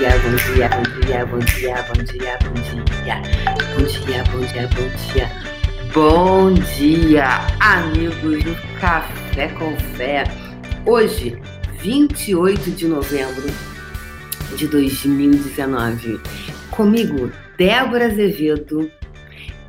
dia, bom dia, bom dia, bom dia, bom dia, bom dia. Bom dia, bom dia, bom dia. Bom dia, amigos do Café com Fé. Hoje, 28 de novembro de 2019. Comigo, Débora Azevedo,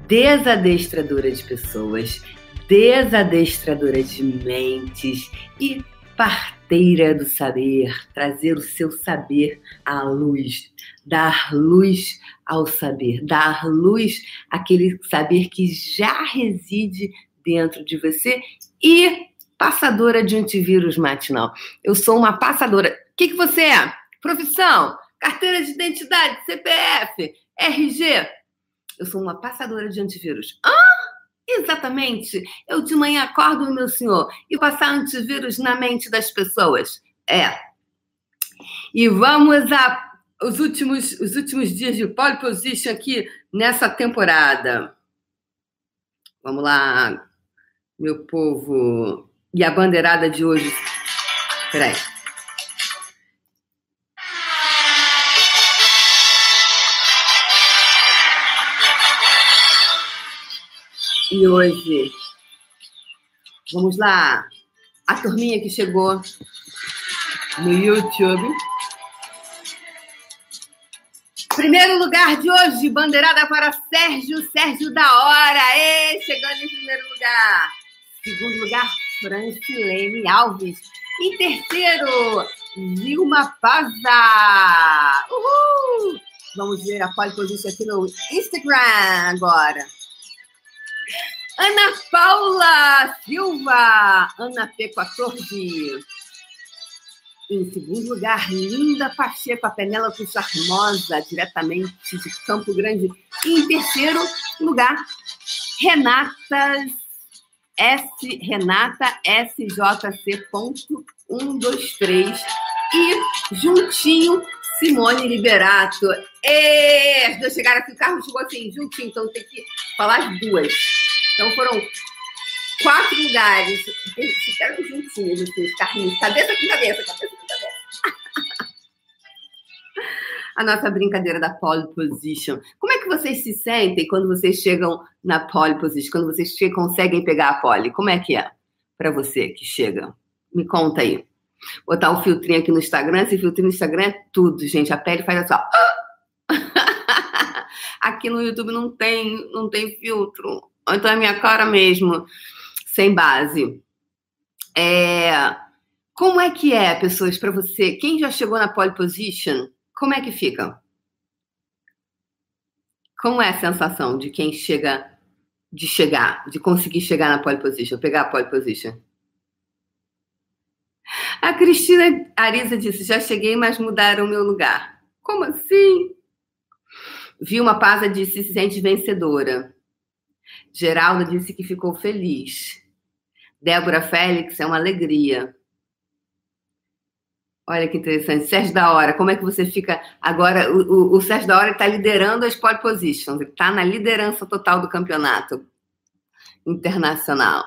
desadestradora de pessoas, desadestradora de mentes e parteira do saber, trazer o seu saber à luz, dar luz ao saber, dar luz àquele saber que já reside dentro de você e passadora de antivírus matinal. Eu sou uma passadora. O que, que você é? Profissão, carteira de identidade, CPF, RG. Eu sou uma passadora de antivírus. Ah! Exatamente. Eu de manhã acordo, meu senhor, e passar antivírus na mente das pessoas. É. E vamos a os últimos, os últimos dias de pole position aqui nessa temporada. Vamos lá, meu povo. E a bandeirada de hoje. Peraí. E hoje, vamos lá, a turminha que chegou no YouTube. Primeiro lugar de hoje, bandeirada para Sérgio, Sérgio da Hora. Chegando em primeiro lugar. Segundo lugar, Francilene Alves. Em terceiro, Vilma Paza. Uhul! Vamos ver a pole position aqui no Instagram agora. Ana Paula Silva, Ana P14. Em segundo lugar, Linda Pacheco, a Penélope Charmosa, diretamente de Campo Grande. E em terceiro lugar, Renata S, Renata SJC.123. E juntinho, Simone Liberato. E as duas chegaram aqui, o carro chegou assim, juntinho, então tem que falar as duas. Então foram quatro lugares. Ficaram juntinhos, assim, os carrinhos, cabeça com cabeça, cabeça com cabeça. A nossa brincadeira da pole position. Como é que vocês se sentem quando vocês chegam na pole position? Quando vocês conseguem pegar a pole? Como é que é para você que chega? Me conta aí. Botar um filtrinho aqui no Instagram. Esse filtrinho no Instagram é tudo, gente. A pele faz assim, ó. Aqui no YouTube não tem, não tem filtro. Ou então é minha cara mesmo, sem base. É... Como é que é, pessoas, para você? Quem já chegou na pole position, como é que fica? Como é a sensação de quem chega, de chegar, de conseguir chegar na pole position, pegar a pole position? A Cristina Arisa disse: já cheguei, mas mudaram meu lugar. Como assim? Vilma Paza disse: se sente vencedora. Geralda disse que ficou feliz. Débora Félix é uma alegria. Olha que interessante. Sérgio da Hora, como é que você fica agora? O, o, o Sérgio da Hora está liderando as pole positions, ele está na liderança total do campeonato internacional.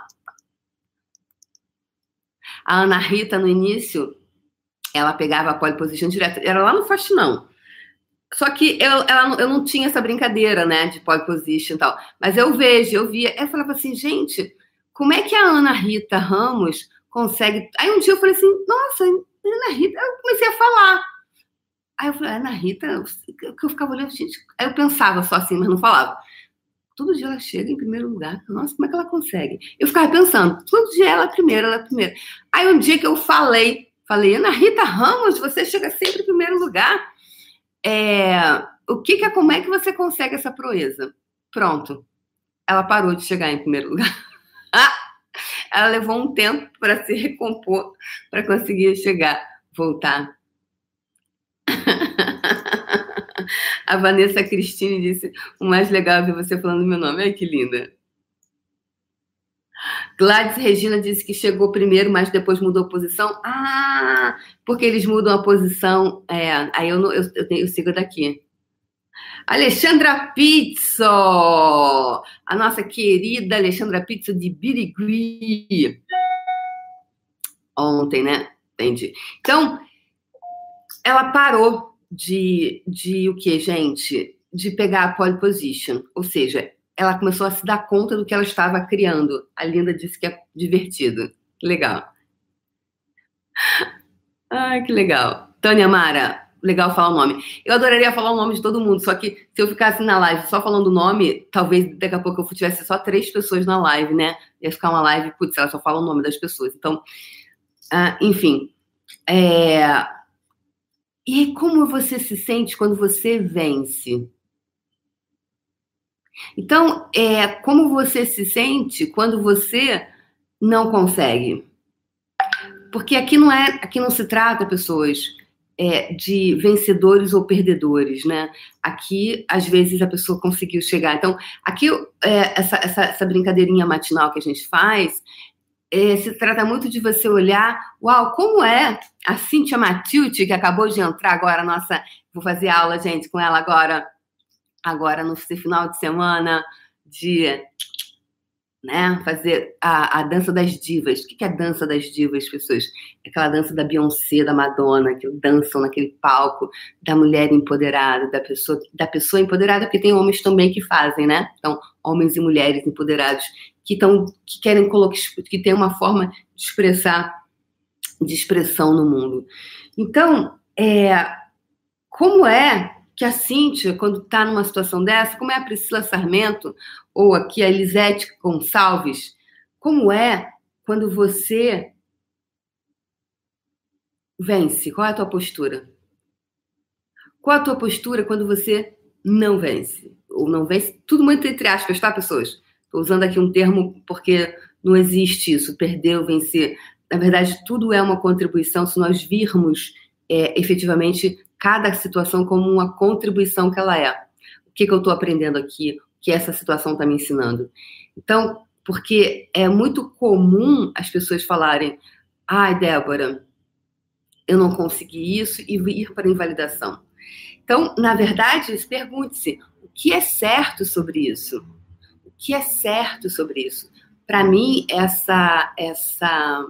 A Ana Rita, no início, ela pegava a pole position direto, era lá no Faxinão. Só que eu, ela, eu não tinha essa brincadeira, né, de pole position e tal. Mas eu vejo, eu via, eu falava assim, gente, como é que a Ana Rita Ramos consegue. Aí um dia eu falei assim, nossa, Ana Rita, eu comecei a falar. Aí eu falei, Ana Rita, que eu ficava olhando, gente. Aí eu pensava só assim, mas não falava. Todo dia ela chega em primeiro lugar. Nossa, como é que ela consegue? Eu ficava pensando, todo dia ela é primeira, ela é primeira. Aí um dia que eu falei, falei, Ana Rita Ramos, você chega sempre em primeiro lugar. É, o que, que é, como é que você consegue essa proeza? Pronto. Ela parou de chegar em primeiro lugar. Ela levou um tempo para se recompor, para conseguir chegar, voltar. A Vanessa Cristine disse: o mais legal é ver você falando meu nome. Ai, que linda. Gladys Regina disse que chegou primeiro, mas depois mudou a posição. Ah, porque eles mudam a posição. É, aí eu, eu, eu, eu sigo daqui. Alexandra Pizzo, a nossa querida Alexandra Pizzo de Birigui. Ontem, né? Entendi. Então, ela parou de, de o que, gente? De pegar a pole position. Ou seja, ela começou a se dar conta do que ela estava criando. A Linda disse que é divertido. Legal. Ai, que legal. Tânia Mara, legal falar o nome. Eu adoraria falar o nome de todo mundo, só que se eu ficasse na live só falando o nome, talvez daqui a pouco eu tivesse só três pessoas na live, né? Ia ficar uma live, putz, ela só fala o nome das pessoas. Então, uh, enfim. É... E como você se sente quando você vence? Então, é, como você se sente quando você não consegue? Porque aqui não é, aqui não se trata, pessoas, é, de vencedores ou perdedores, né? Aqui, às vezes, a pessoa conseguiu chegar. Então, aqui, é, essa, essa, essa, brincadeirinha matinal que a gente faz, é, se trata muito de você olhar, uau, como é a Cíntia Matilde, que acabou de entrar agora, nossa, vou fazer aula, gente, com ela agora, agora no final de semana, de né? Fazer a, a dança das divas. O que é a dança das divas, pessoas? É aquela dança da Beyoncé, da Madonna, que dançam naquele palco da mulher empoderada, da pessoa, da pessoa empoderada, porque tem homens também que fazem, né? Então, homens e mulheres empoderados que estão, que querem colocar, que tem uma forma de expressar, de expressão no mundo. Então, é, como é que a Cíntia, quando está numa situação dessa, como é a Priscila Sarmento, ou aqui a Elisete Gonçalves, como é quando você vence? Qual é a tua postura? Qual é a tua postura quando você não vence? Ou não vence? Tudo muito entre aspas, tá, pessoas? Estou usando aqui um termo porque não existe isso, perder ou vencer. Na verdade, tudo é uma contribuição se nós virmos é, efetivamente cada situação como uma contribuição que ela é. O que, que eu estou aprendendo aqui? que essa situação está me ensinando. Então, porque é muito comum as pessoas falarem: ai, Débora, eu não consegui isso e ir para invalidação. Então, na verdade, pergunte-se: o que é certo sobre isso? O que é certo sobre isso? Para mim, essa, essa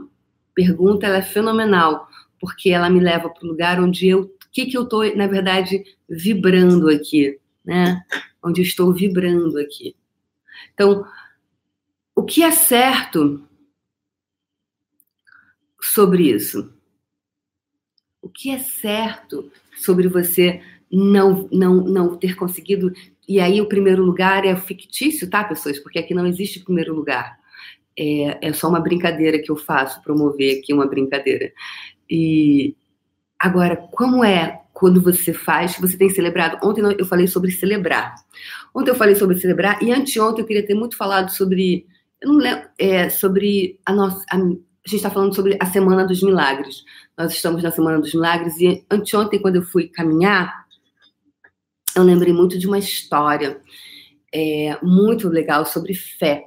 pergunta é fenomenal, porque ela me leva para o lugar onde eu. Que, que eu estou, na verdade, vibrando aqui? Né? onde estou vibrando aqui. Então, o que é certo sobre isso? O que é certo sobre você não, não, não ter conseguido? E aí, o primeiro lugar é fictício, tá, pessoas? Porque aqui não existe primeiro lugar. É, é só uma brincadeira que eu faço, promover aqui uma brincadeira. E agora, como é quando você faz, você tem celebrado. Ontem eu falei sobre celebrar. Ontem eu falei sobre celebrar e anteontem eu queria ter muito falado sobre, eu não lembro, é, sobre a nossa, a, a gente está falando sobre a Semana dos Milagres. Nós estamos na Semana dos Milagres e anteontem quando eu fui caminhar, eu lembrei muito de uma história é, muito legal sobre fé,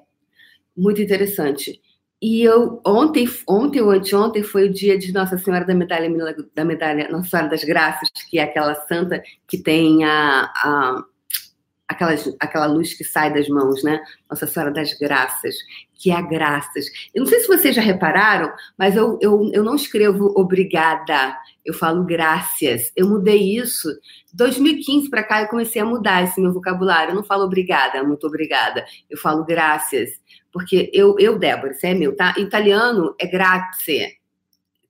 muito interessante. E eu ontem, ontem ou anteontem foi o dia de Nossa Senhora da Medalha da Medalha Nossa Senhora das Graças, que é aquela santa que tem a, a aquela, aquela luz que sai das mãos, né? Nossa Senhora das Graças, que é a graças. Eu não sei se vocês já repararam, mas eu, eu, eu não escrevo obrigada, eu falo graças. Eu mudei isso. 2015 para cá eu comecei a mudar esse meu vocabulário. Eu não falo obrigada, muito obrigada. Eu falo graças. Porque eu, eu Débora, isso é meu, tá? Em italiano é grazie,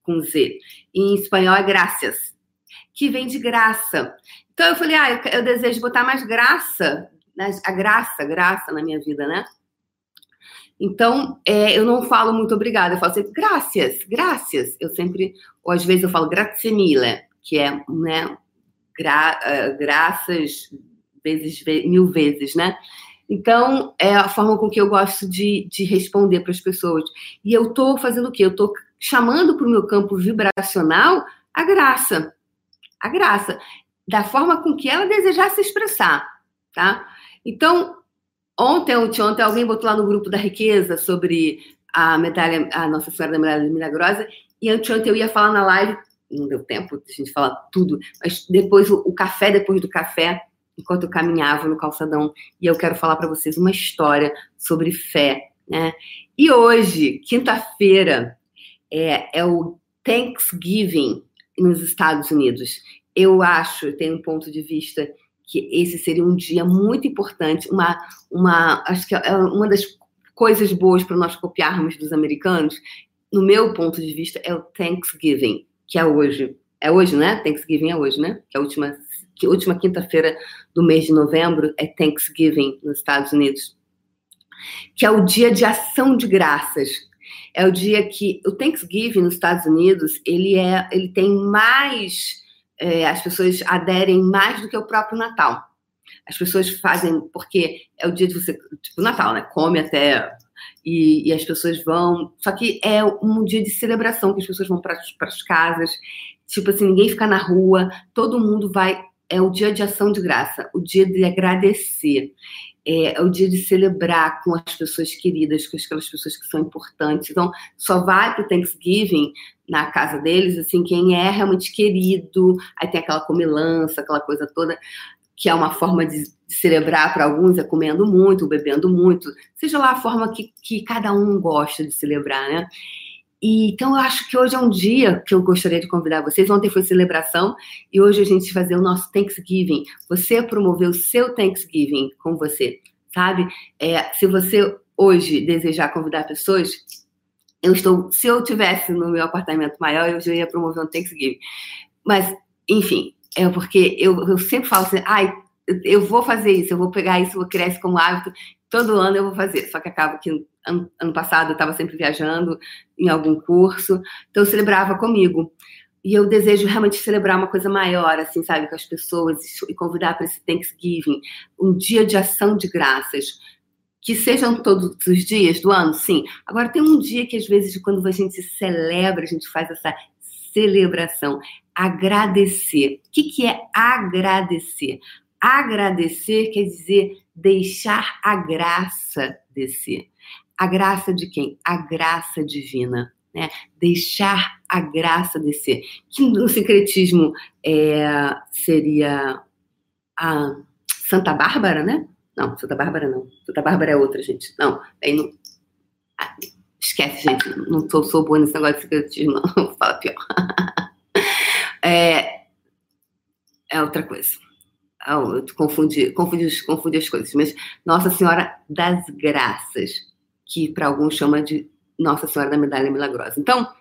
com Z. E em espanhol é graças, que vem de graça. Então eu falei, ah, eu, eu desejo botar mais graça, né? a graça, graça na minha vida, né? Então, é, eu não falo muito obrigada, eu falo sempre graças, graças. Eu sempre, ou às vezes eu falo grazie mille, que é, né, gra, uh, graças vezes, mil vezes, né? Então, é a forma com que eu gosto de, de responder para as pessoas. E eu estou fazendo o quê? Eu estou chamando para o meu campo vibracional a graça. A graça. Da forma com que ela desejar se expressar, tá? Então, ontem, ontem, ontem alguém botou lá no grupo da riqueza sobre a medalha, a Nossa Senhora da Medalha Milagrosa, e anteontem eu ia falar na live, não deu tempo de a gente falar tudo, mas depois o, o café, depois do café, enquanto eu caminhava no calçadão e eu quero falar para vocês uma história sobre fé, né? E hoje, quinta-feira, é, é o Thanksgiving nos Estados Unidos. eu acho, tenho um ponto de vista que esse seria um dia muito importante, uma, uma acho que é uma das coisas boas para nós copiarmos dos americanos, no meu ponto de vista, é o Thanksgiving, que é hoje. É hoje, né? Thanksgiving é hoje, né? Que é a última, que última quinta-feira do mês de novembro é Thanksgiving nos Estados Unidos. Que é o dia de ação de graças. É o dia que o Thanksgiving nos Estados Unidos, ele é, ele tem mais é, as pessoas aderem mais do que o próprio Natal. As pessoas fazem, porque é o dia de você, tipo Natal, né? Come até. E, e as pessoas vão. Só que é um dia de celebração, que as pessoas vão para as casas. Tipo assim, ninguém fica na rua, todo mundo vai. É o dia de ação de graça, o dia de agradecer. É, é, o dia de celebrar com as pessoas queridas, com aquelas pessoas que são importantes. Então, só vai para o Thanksgiving na casa deles, assim, quem é realmente querido. Aí tem aquela comilança, aquela coisa toda que é uma forma de celebrar para alguns, é comendo muito, bebendo muito, seja lá a forma que, que cada um gosta de celebrar, né? E, então, eu acho que hoje é um dia que eu gostaria de convidar vocês. Ontem foi celebração e hoje a gente fazer o nosso Thanksgiving. Você promover o seu Thanksgiving com você, sabe? É, se você hoje desejar convidar pessoas, eu estou. Se eu tivesse no meu apartamento maior, eu já ia promover um Thanksgiving. Mas, enfim, é porque eu, eu sempre falo assim, ai, eu vou fazer isso, eu vou pegar isso, vou criar isso como hábito, todo ano eu vou fazer. Só que acaba que ano, ano passado eu estava sempre viajando em algum curso, então eu celebrava comigo. E eu desejo realmente celebrar uma coisa maior, assim, sabe, com as pessoas e convidar para esse Thanksgiving, um dia de ação de graças. Que sejam todos os dias do ano, sim. Agora, tem um dia que, às vezes, quando a gente celebra, a gente faz essa celebração agradecer. O que, que é agradecer? Agradecer quer dizer deixar a graça descer. A graça de quem? A graça divina. Né? Deixar a graça descer. Que no sincretismo é, seria a Santa Bárbara, né? Não, Santa Bárbara não. Santa Bárbara é outra, gente. Não, aí não. Ah, esquece, gente. Não sou, sou boa nesse negócio de secretismo, não. Fala pior. É, é outra coisa. Ah, confundi, confundi, confundi as coisas. Mas Nossa Senhora das Graças, que para alguns chama de Nossa Senhora da Medalha Milagrosa. Então,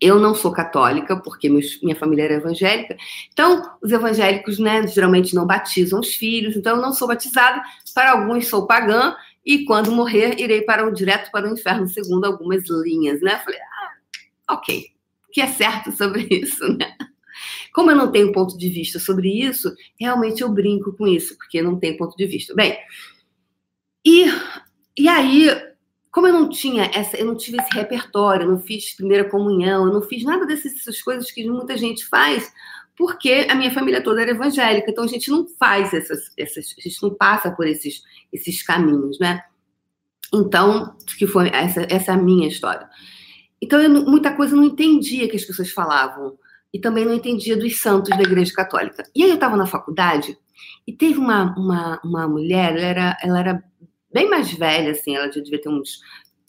eu não sou católica, porque meus, minha família era evangélica. Então, os evangélicos, né, geralmente não batizam os filhos. Então, eu não sou batizada. Para alguns, sou pagã. E quando morrer, irei para o direto para o inferno, segundo algumas linhas, né? Falei, ah, ok. O que é certo sobre isso, né? Como eu não tenho ponto de vista sobre isso, realmente eu brinco com isso, porque não tenho ponto de vista. Bem, e, e aí, como eu não tinha essa, eu não tive esse repertório, não fiz primeira comunhão, eu não fiz nada dessas coisas que muita gente faz, porque a minha família toda era evangélica, então a gente não faz essas, essas a gente não passa por esses, esses caminhos, né? Então, que foi essa, essa é minha história. Então, eu, muita coisa eu não entendia que as pessoas falavam e também não entendia dos santos da Igreja Católica. E aí eu estava na faculdade e teve uma, uma, uma mulher, ela era, ela era bem mais velha, assim, ela já devia ter uns.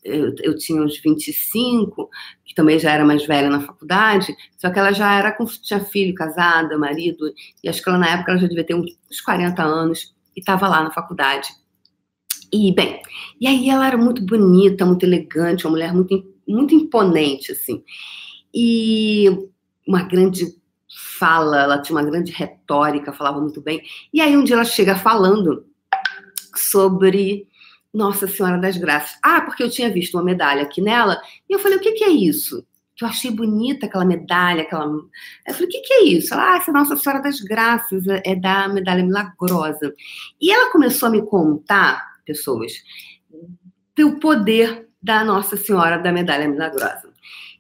Eu, eu tinha uns 25, que também já era mais velha na faculdade, só que ela já era com, tinha filho, casada, marido, e acho que ela na época ela já devia ter uns 40 anos e estava lá na faculdade. E, bem, e aí ela era muito bonita, muito elegante, uma mulher muito, muito imponente, assim. E uma grande fala, ela tinha uma grande retórica, falava muito bem. E aí um dia ela chega falando sobre Nossa Senhora das Graças. Ah, porque eu tinha visto uma medalha aqui nela, e eu falei, o que, que é isso? Que eu achei bonita aquela medalha, aquela. Eu falei, o que, que é isso? Ela, ah, essa Nossa Senhora das Graças é da medalha milagrosa. E ela começou a me contar, pessoas, do poder da Nossa Senhora da Medalha Milagrosa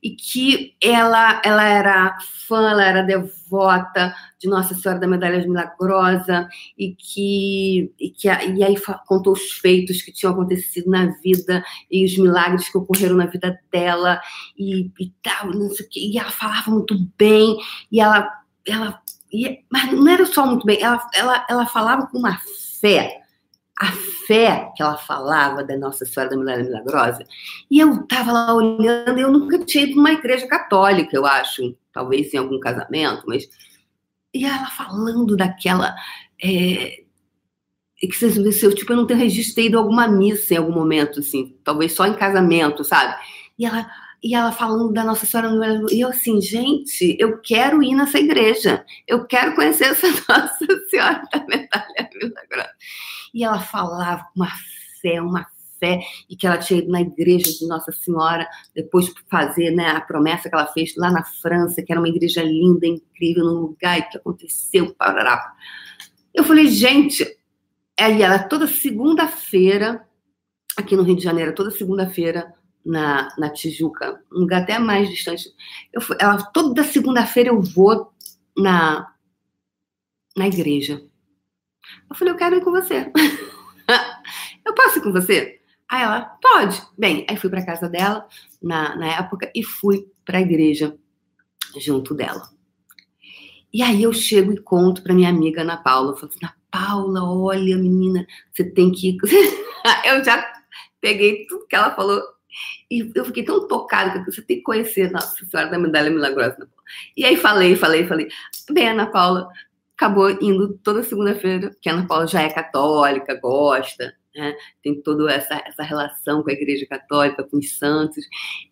e que ela, ela era fã, ela era devota de Nossa Senhora da Medalha Milagrosa e que, e que e aí contou os feitos que tinham acontecido na vida e os milagres que ocorreram na vida dela e, e tal, não sei o que. E ela falava muito bem e ela, ela e, mas não era só muito bem, ela, ela, ela falava com uma fé a fé que ela falava da Nossa Senhora da Milagre Milagrosa. E eu estava lá olhando, eu nunca tinha ido numa igreja católica, eu acho, talvez em algum casamento, mas. e ela falando daquela. É, que você eu, tipo, eu não tenho registrado alguma missa em algum momento, assim, talvez só em casamento, sabe? E ela, e ela falando da Nossa Senhora e eu assim, gente, eu quero ir nessa igreja, eu quero conhecer essa Nossa Senhora da Medalha Milagrosa. E ela falava com uma fé, uma fé, e que ela tinha ido na igreja de Nossa Senhora, depois fazer né, a promessa que ela fez lá na França, que era uma igreja linda, incrível, num lugar, e que aconteceu, parará. Eu falei, gente, aí ela toda segunda-feira, aqui no Rio de Janeiro, toda segunda-feira, na, na Tijuca, um lugar até mais distante. Eu, ela, toda segunda-feira eu vou na, na igreja. Eu falei, eu quero ir com você. eu posso ir com você? Aí ela, pode. Bem, aí fui para casa dela na, na época e fui para a igreja junto dela. E aí eu chego e conto para minha amiga Ana Paula. Eu falo assim, Ana Paula, olha, menina, você tem que ir. eu já peguei tudo que ela falou e eu fiquei tão tocada que você tem que conhecer Nossa Senhora da Medalha Milagrosa. E aí falei, falei, falei. Bem, Ana Paula acabou indo toda segunda-feira, que a Ana Paula já é católica, gosta, né? tem toda essa, essa relação com a Igreja Católica, com os santos.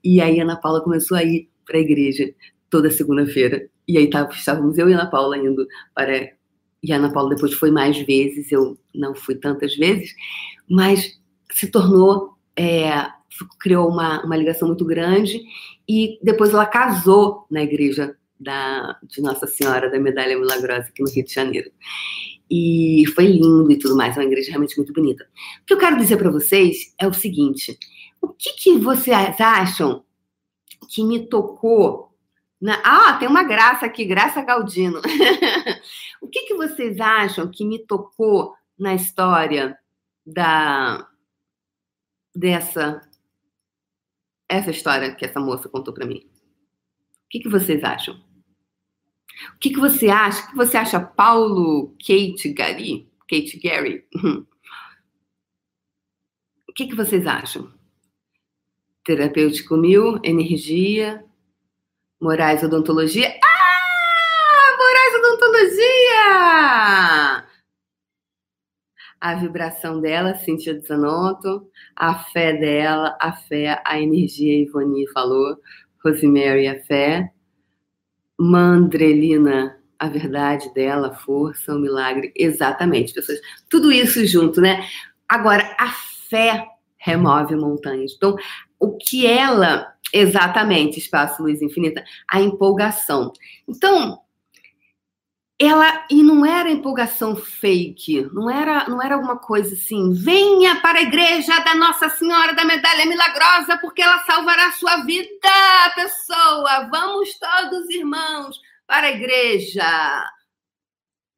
E aí a Ana Paula começou a ir para a igreja toda segunda-feira. E aí estávamos eu e a Ana Paula indo para. E a Ana Paula depois foi mais vezes, eu não fui tantas vezes, mas se tornou. É, criou uma, uma ligação muito grande e depois ela casou na igreja da, de Nossa Senhora da Medalha Milagrosa aqui no Rio de Janeiro. E foi lindo e tudo mais, é uma igreja realmente muito bonita. O que eu quero dizer para vocês é o seguinte: o que, que vocês acham que me tocou? Na... Ah, tem uma graça aqui, Graça Galdino. o que, que vocês acham que me tocou na história da dessa essa história que essa moça contou para mim? O que, que vocês acham? O que, que você acha? O que você acha, Paulo, Kate, Gary? Kate Gary? o que, que vocês acham? Terapêutico mil, energia, Moraes Odontologia. Ah! Moraes Odontologia! A vibração dela, Cíntia Zanotto, a fé dela, a fé, a energia, Ivone falou, Rosemary, a fé, Mandrelina, a verdade dela, a força, o milagre. Exatamente, pessoas. Tudo isso junto, né? Agora, a fé remove montanhas. Então, o que ela exatamente, espaço luz infinita, a empolgação. Então, ela e não era empolgação fake, não era, não era alguma coisa assim, venha para a igreja da Nossa Senhora da Medalha Milagrosa, porque ela salvará a sua vida, pessoa. Vamos todos irmãos para a igreja.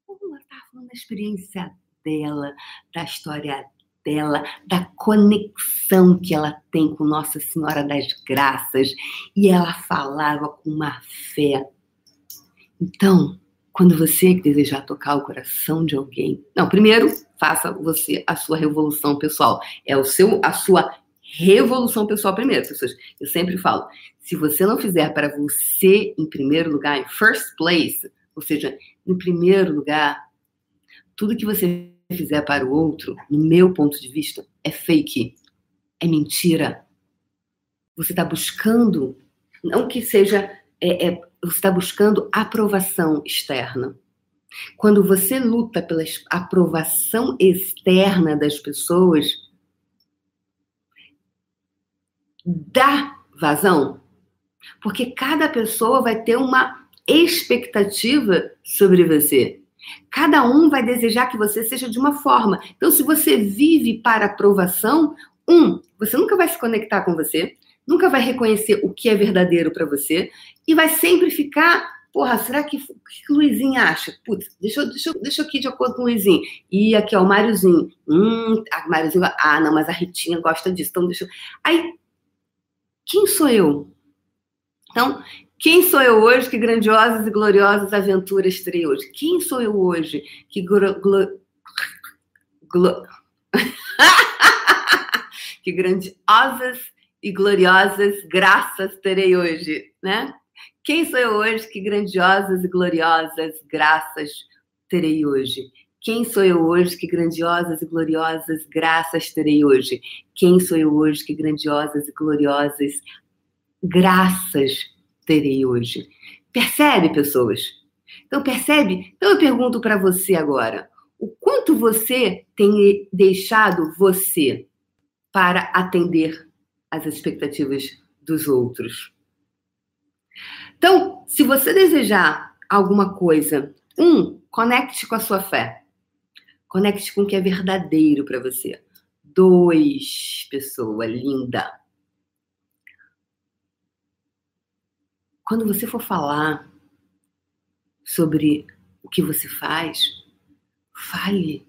Ela estava falando da experiência dela, da história dela, da conexão que ela tem com Nossa Senhora das Graças, e ela falava com uma fé. Então, quando você desejar tocar o coração de alguém, não, primeiro faça você a sua revolução pessoal. É o seu, a sua revolução pessoal primeiro, pessoas. Eu sempre falo, se você não fizer para você em primeiro lugar, em first place, ou seja, em primeiro lugar, tudo que você fizer para o outro, no meu ponto de vista, é fake, é mentira. Você está buscando, não que seja é, é, você está buscando aprovação externa. Quando você luta pela aprovação externa das pessoas, dá vazão. Porque cada pessoa vai ter uma expectativa sobre você. Cada um vai desejar que você seja de uma forma. Então, se você vive para aprovação, um, você nunca vai se conectar com você nunca vai reconhecer o que é verdadeiro para você e vai sempre ficar, porra, será que que Luizinho acha? Putz, deixa, deixa, deixa aqui de acordo com o Luizinho. E aqui, ó, o Máriozinho. Hum, a Máriozinho, ah, não, mas a Ritinha gosta disso, então deixa eu... Aí, quem sou eu? Então, quem sou eu hoje? Que grandiosas e gloriosas aventuras terei hoje? Quem sou eu hoje? Que glo... glo... glo... que grandiosas e gloriosas graças terei hoje, né? Quem sou eu hoje? Que grandiosas e gloriosas graças terei hoje. Quem sou eu hoje? Que grandiosas e gloriosas graças terei hoje. Quem sou eu hoje? Que grandiosas e gloriosas graças terei hoje. Percebe, pessoas? Então, percebe? Então, eu pergunto para você agora: o quanto você tem deixado você para atender às expectativas dos outros? Então, se você desejar alguma coisa, um, conecte com a sua fé. Conecte com o que é verdadeiro para você. Dois, pessoa linda. Quando você for falar sobre o que você faz, fale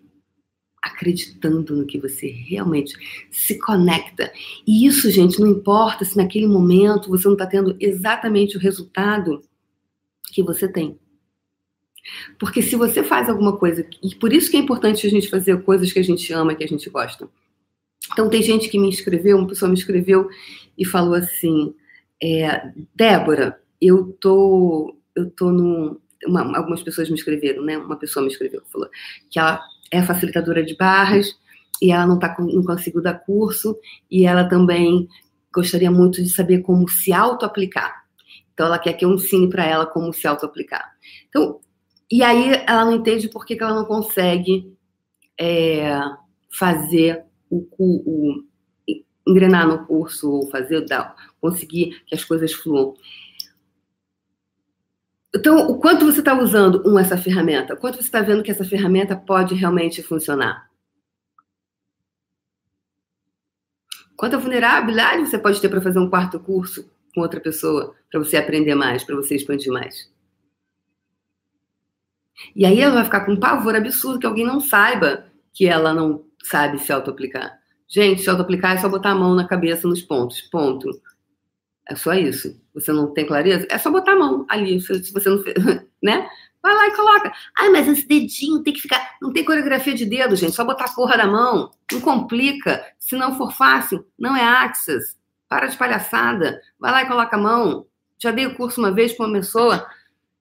acreditando no que você realmente se conecta. E isso, gente, não importa se naquele momento você não está tendo exatamente o resultado que você tem. Porque se você faz alguma coisa, e por isso que é importante a gente fazer coisas que a gente ama, que a gente gosta. Então tem gente que me escreveu, uma pessoa me escreveu e falou assim, é, Débora, eu tô, eu tô no, uma, algumas pessoas me escreveram, né? Uma pessoa me escreveu, falou que ela é facilitadora de barras e ela não, tá, não conseguiu dar curso e ela também gostaria muito de saber como se auto-aplicar. Então, ela quer que eu ensine para ela como se auto-aplicar. Então, e aí ela não entende por que, que ela não consegue é, fazer o, o, o, engrenar no curso ou fazer, dar, conseguir que as coisas fluam. Então, o quanto você está usando um, essa ferramenta? O quanto você está vendo que essa ferramenta pode realmente funcionar? Quanta vulnerabilidade você pode ter para fazer um quarto curso com outra pessoa, para você aprender mais, para você expandir mais? E aí ela vai ficar com um pavor absurdo que alguém não saiba que ela não sabe se auto-aplicar. Gente, se auto-aplicar é só botar a mão na cabeça nos pontos. Ponto. É só isso. Você não tem clareza? É só botar a mão ali. Se você não né? Vai lá e coloca. Ai, mas esse dedinho tem que ficar. Não tem coreografia de dedo, gente. Só botar a porra da mão. Não complica. Se não for fácil, não é Axis. Para de palhaçada. Vai lá e coloca a mão. Já dei o curso uma vez para uma pessoa.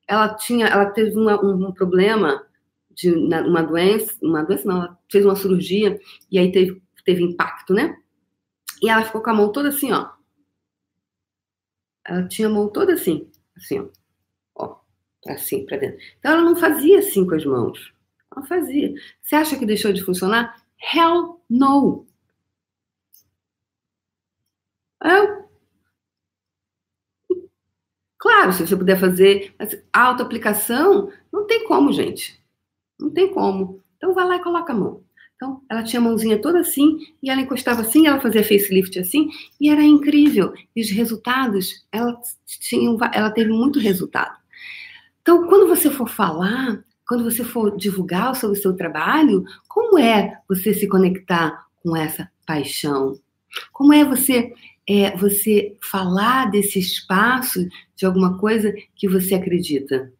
Ela tinha, ela teve uma, um, um, problema de uma doença, uma doença não, ela fez uma cirurgia e aí teve, teve impacto, né? E ela ficou com a mão toda assim, ó ela tinha a mão toda assim, assim, ó, ó assim, para dentro. Então ela não fazia assim com as mãos. Ela fazia. Você acha que deixou de funcionar? Hell no. É. Claro, se você puder fazer auto-aplicação, não tem como, gente. Não tem como. Então vai lá e coloca a mão. Então, ela tinha a mãozinha toda assim, e ela encostava assim, ela fazia facelift assim, e era incrível. E os resultados, ela, tinha, ela teve muito resultado. Então, quando você for falar, quando você for divulgar sobre o seu trabalho, como é você se conectar com essa paixão? Como é você é, você falar desse espaço de alguma coisa que você acredita?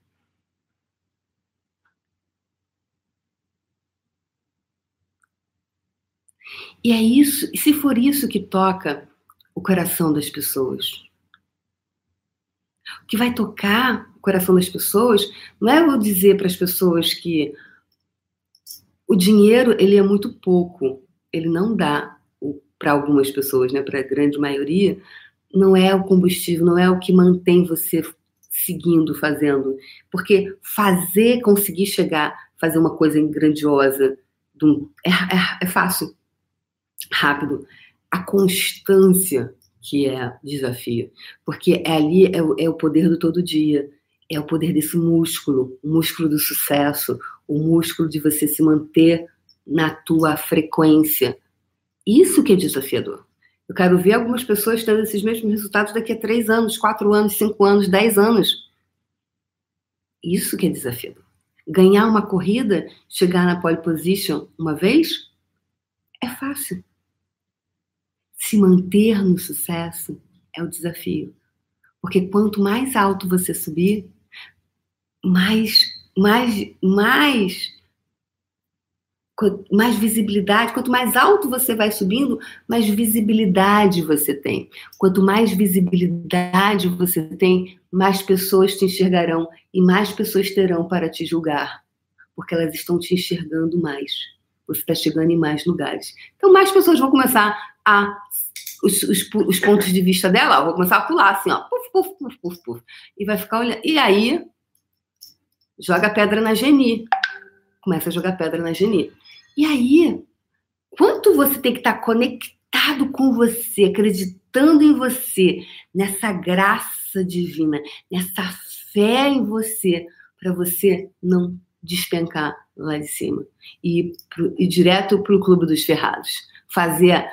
E é isso, e se for isso que toca o coração das pessoas? O que vai tocar o coração das pessoas não é eu dizer para as pessoas que o dinheiro ele é muito pouco, ele não dá para algumas pessoas, né, para a grande maioria, não é o combustível, não é o que mantém você seguindo, fazendo. Porque fazer, conseguir chegar, fazer uma coisa grandiosa, é, é, é fácil rápido, a constância que é desafio, porque é ali é o, é o poder do todo dia, é o poder desse músculo, o músculo do sucesso, o músculo de você se manter na tua frequência. Isso que é desafiador. Eu quero ver algumas pessoas tendo esses mesmos resultados daqui a três anos, quatro anos, cinco anos, dez anos. Isso que é desafiador. Ganhar uma corrida, chegar na pole position uma vez, é fácil. Se manter no sucesso é o desafio. Porque quanto mais alto você subir, mais, mais, mais mais visibilidade, quanto mais alto você vai subindo, mais visibilidade você tem. Quanto mais visibilidade você tem, mais pessoas te enxergarão e mais pessoas terão para te julgar, porque elas estão te enxergando mais. Você está chegando em mais lugares. Então, mais pessoas vão começar a. Os, os, os pontos de vista dela, vou começar a pular assim, ó, puf, puf, puf, puf, puf, e vai ficar olhando. E aí, joga pedra na Geni. Começa a jogar pedra na Geni. E aí, quanto você tem que estar conectado com você, acreditando em você, nessa graça divina, nessa fé em você, para você não despencar lá de cima e ir direto para o Clube dos Ferrados. Fazer,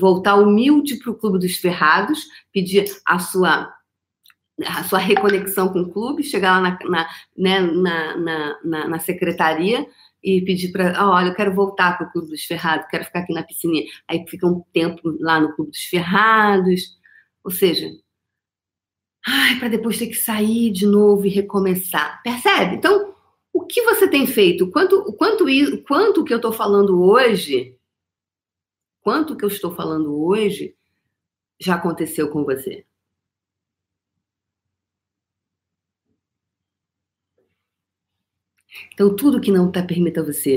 voltar humilde para o Clube dos Ferrados, pedir a sua a sua reconexão com o clube, chegar lá na, na, né, na, na, na secretaria e pedir para, oh, olha, eu quero voltar para o Clube dos Ferrados, quero ficar aqui na piscininha. Aí fica um tempo lá no Clube dos Ferrados. Ou seja, ai, para depois ter que sair de novo e recomeçar. Percebe? Então, o que você tem feito? Quanto, quanto, quanto que eu estou falando hoje, quanto que eu estou falando hoje já aconteceu com você? Então, tudo que não está permita você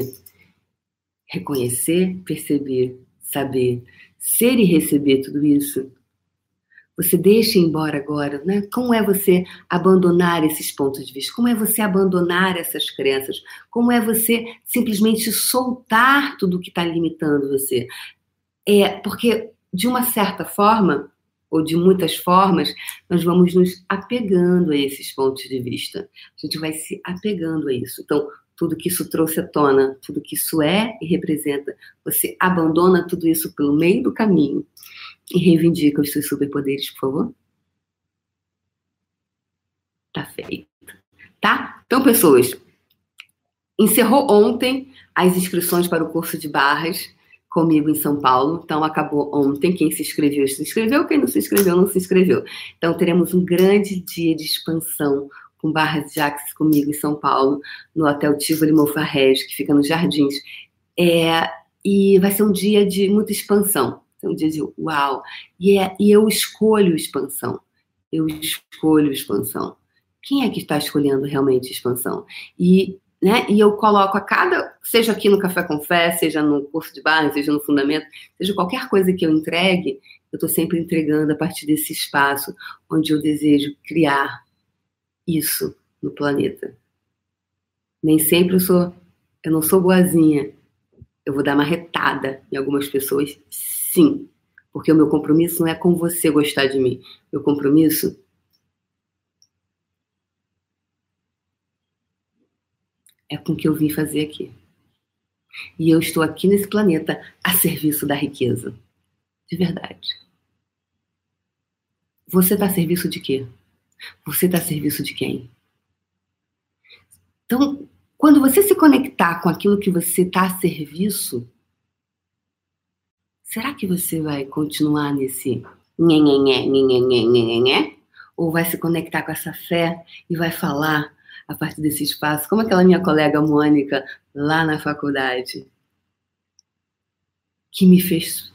reconhecer, perceber, saber, ser e receber tudo isso, você deixa embora agora, né? Como é você abandonar esses pontos de vista? Como é você abandonar essas crenças? Como é você simplesmente soltar tudo que está limitando você? É porque de uma certa forma ou de muitas formas, nós vamos nos apegando a esses pontos de vista. A gente vai se apegando a isso. Então, tudo que isso trouxe à tona, tudo que isso é e representa, você abandona tudo isso pelo meio do caminho e reivindica os seus superpoderes, por favor? Tá feito. Tá? Então, pessoas, encerrou ontem as inscrições para o curso de barras comigo em São Paulo. Então, acabou ontem. Quem se inscreveu, se inscreveu. Quem não se inscreveu, não se inscreveu. Então, teremos um grande dia de expansão com barras de Axis comigo em São Paulo, no Hotel Tivoli Mofarrege, que fica nos Jardins. É, e vai ser um dia de muita expansão. Um dia de uau. E, é, e eu escolho expansão. Eu escolho expansão. Quem é que está escolhendo realmente expansão? E né? E eu coloco a cada, seja aqui no Café com Fé, seja no curso de barra, seja no fundamento, seja qualquer coisa que eu entregue, eu estou sempre entregando a partir desse espaço onde eu desejo criar isso no planeta. Nem sempre eu sou, eu não sou boazinha. Eu vou dar uma retada em algumas pessoas, sim, porque o meu compromisso não é com você gostar de mim. Meu compromisso é com o que eu vim fazer aqui. E eu estou aqui nesse planeta a serviço da riqueza. De verdade. Você está a serviço de quê? Você está a serviço de quem? Então, quando você se conectar com aquilo que você está a serviço, será que você vai continuar nesse nhenhenhé, nhenhenhé, nhenhenhé? Ou vai se conectar com essa fé e vai falar a partir desse espaço, como aquela minha colega Mônica lá na faculdade, que me fez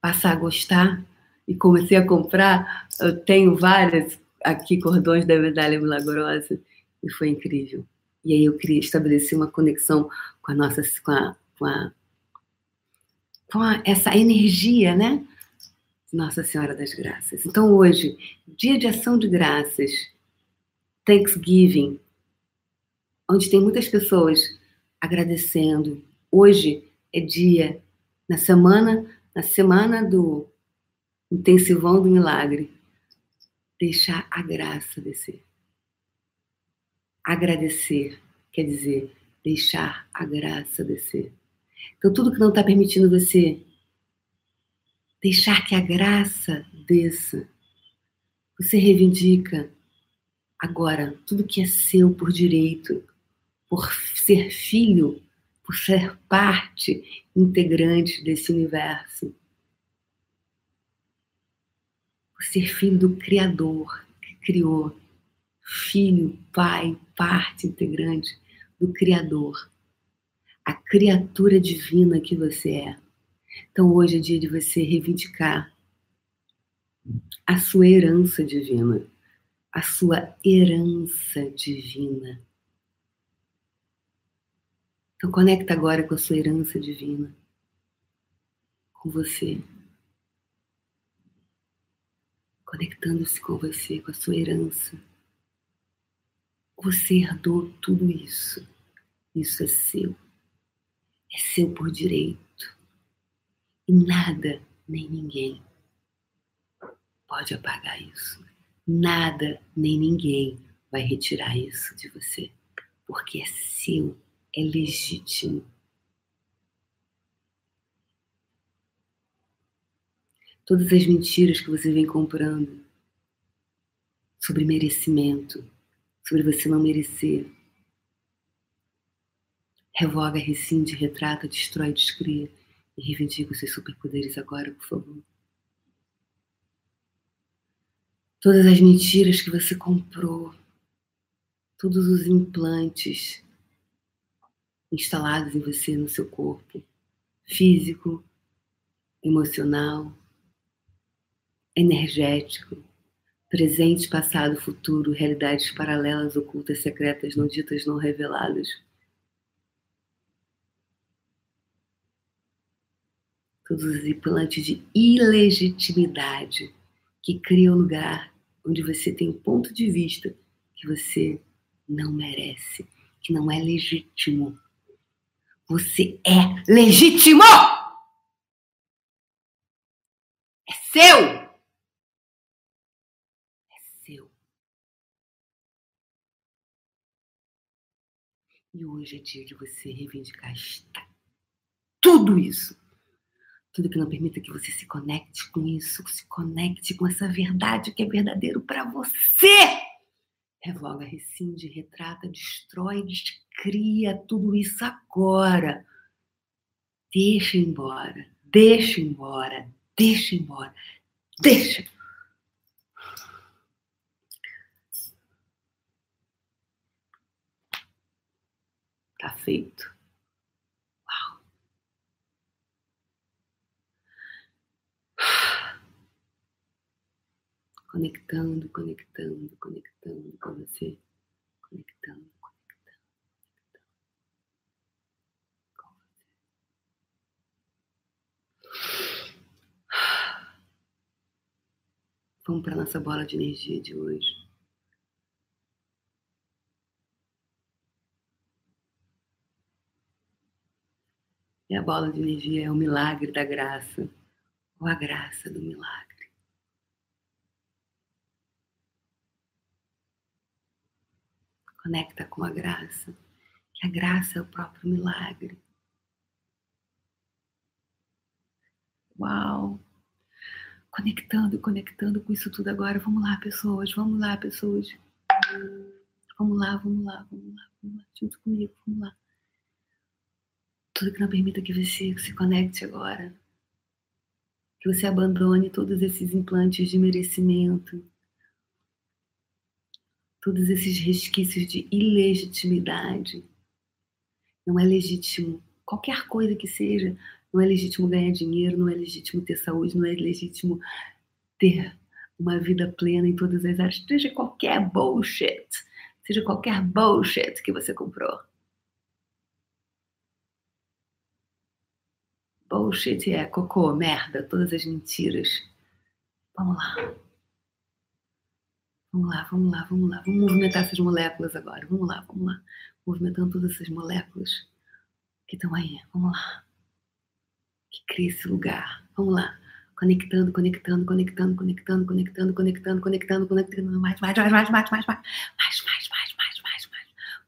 passar a gostar e comecei a comprar. Eu tenho várias aqui cordões da medalha milagrosa e foi incrível. E aí eu queria estabelecer uma conexão com a nossa, com a, com a, com a, essa energia, né? Nossa Senhora das Graças. Então hoje, dia de ação de graças, Thanksgiving, onde tem muitas pessoas agradecendo. Hoje é dia, na semana, na semana do intensivão do milagre, deixar a graça descer. Agradecer quer dizer deixar a graça descer. Então, tudo que não está permitindo você deixar que a graça desça, você reivindica Agora, tudo que é seu por direito, por ser filho, por ser parte integrante desse universo, por ser filho do Criador que criou, filho, pai, parte integrante do Criador. a criatura divina que você é. Então hoje é dia de você reivindicar a sua herança divina, a sua herança divina. Então conecta agora com a sua herança divina, com você. Conectando-se com você, com a sua herança. Você herdou tudo isso. Isso é seu. É seu por direito. E nada, nem ninguém pode apagar isso. Nada, nem ninguém vai retirar isso de você. Porque é seu, é legítimo. Todas as mentiras que você vem comprando sobre merecimento, sobre você não merecer. Revoga, rescinde, retrata, destrói, descria e reivindica os seus superpoderes agora, por favor. Todas as mentiras que você comprou, todos os implantes instalados em você, no seu corpo, físico, emocional, energético, presente, passado, futuro, realidades paralelas, ocultas, secretas, não ditas, não reveladas. Todos os implantes de ilegitimidade que criam o lugar onde você tem um ponto de vista que você não merece, que não é legítimo. Você é legítimo! É seu! E hoje é dia de você reivindicar tudo isso. Tudo que não permita que você se conecte com isso, se conecte com essa verdade que é verdadeiro para você. Revoga, rescinde, retrata, destrói, descria tudo isso agora. Deixa embora, deixa embora, deixa embora, deixa. Tá feito. Uau. Conectando, conectando, conectando com você. Conectando, conectando, conectando. Vamos para nossa bola de energia de hoje. E a bola de energia é o milagre da graça, ou a graça do milagre. Conecta com a graça, que a graça é o próprio milagre. Uau! Conectando, conectando com isso tudo agora. Vamos lá, pessoas, vamos lá, pessoas. Vamos lá, vamos lá, vamos lá, vamos lá, junto comigo, vamos lá. Tudo que não permita que você se conecte agora. Que você abandone todos esses implantes de merecimento. Todos esses resquícios de ilegitimidade. Não é legítimo. Qualquer coisa que seja, não é legítimo ganhar dinheiro, não é legítimo ter saúde, não é legítimo ter uma vida plena em todas as áreas. Seja qualquer bullshit. Seja qualquer bullshit que você comprou. Bullshit é cocô, merda, todas as mentiras. Vamos lá. Vamos lá, vamos lá, vamos lá. Vamos movimentar essas moléculas agora. Vamos lá, vamos lá. Movimentando todas essas moléculas que estão aí. Vamos lá. Que cria esse lugar. Vamos lá. Conectando, conectando, conectando, conectando, conectando, conectando, conectando, conectando. Mais, mais, mais, mais, mais, mais, mais, mais, mais,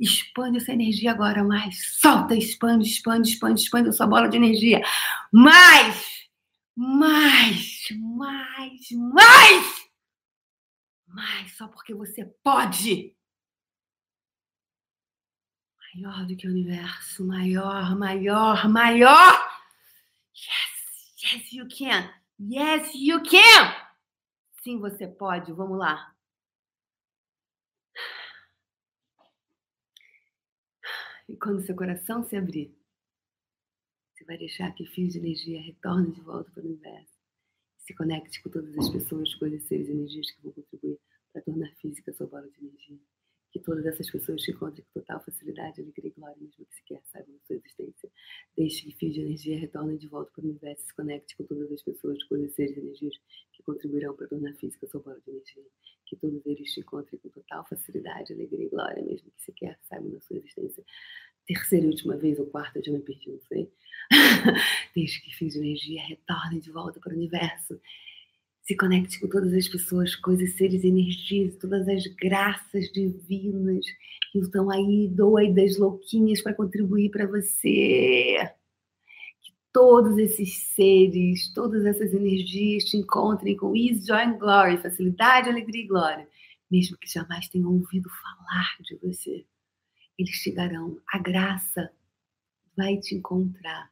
Expande essa energia agora mais. Solta, expande, expande, expande, expande a sua bola de energia. Mais, mais, mais, mais, mais, só porque você pode. Maior do que o universo, maior, maior, maior. Yes, yes, you can. Yes, you can. Sim, você pode. Vamos lá. E quando seu coração se abrir, você vai deixar que fios de energia retornem de volta para o universo. Se conecte com todas as pessoas, coisas, seres e energias que vão contribuir para tornar física sua bola de energia. Que todas essas pessoas te encontrem com total facilidade, alegria e glória, mesmo que sequer saibam da sua existência. Deixe que fios de energia retornem de volta para o universo. Se conecte com todas as pessoas, coisas, seres e energias que contribuirão para tornar física sua bola de energia. Que todos eles te encontrem com total facilidade, alegria e glória, mesmo que sequer saibam da sua existência terceira e última vez, ou quarta, já me perdi, não sei. Desde que fiz energia, retorne de volta para o universo. Se conecte com todas as pessoas, coisas, seres, energias, todas as graças divinas que estão aí doidas, louquinhas para contribuir para você. Todos esses seres, todas essas energias te encontrem com ease, joy and glory, facilidade, alegria e glória, mesmo que jamais tenham ouvido falar de você eles chegarão. A graça vai te encontrar.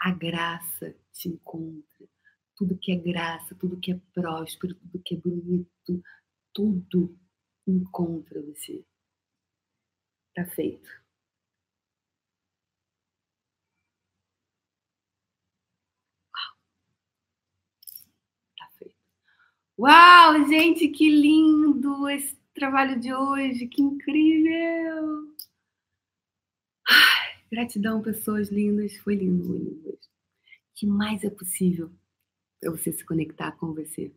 A graça te encontra. Tudo que é graça, tudo que é próspero, tudo que é bonito, tudo encontra você. Tá feito. Uau. Tá feito. Uau, gente, que lindo esse trabalho de hoje, que incrível! Ai, gratidão, pessoas lindas, foi lindo, lindo. O que mais é possível para você se conectar com você?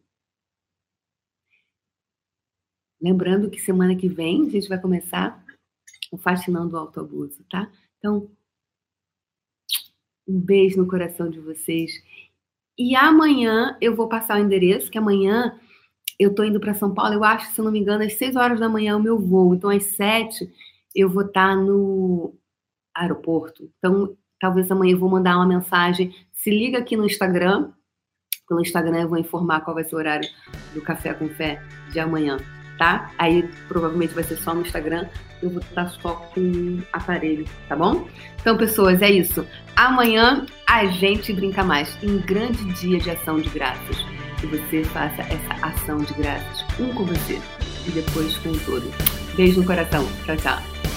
Lembrando que semana que vem a gente vai começar o Fascinando o Autoabuso, tá? Então, um beijo no coração de vocês. E amanhã eu vou passar o endereço, que amanhã eu tô indo para São Paulo, eu acho, se não me engano, às 6 horas da manhã o meu voo. Então, às 7 eu vou estar tá no aeroporto. Então, talvez amanhã eu vou mandar uma mensagem. Se liga aqui no Instagram. Pelo Instagram eu vou informar qual vai ser o horário do Café com Fé de amanhã, tá? Aí provavelmente vai ser só no Instagram. Eu vou estar só com aparelho, tá bom? Então, pessoas, é isso. Amanhã a gente brinca mais. Um grande dia de ação de graças que você faça essa ação de graças, um com você e depois com o todo. Beijo no coração. Tchau, tchau.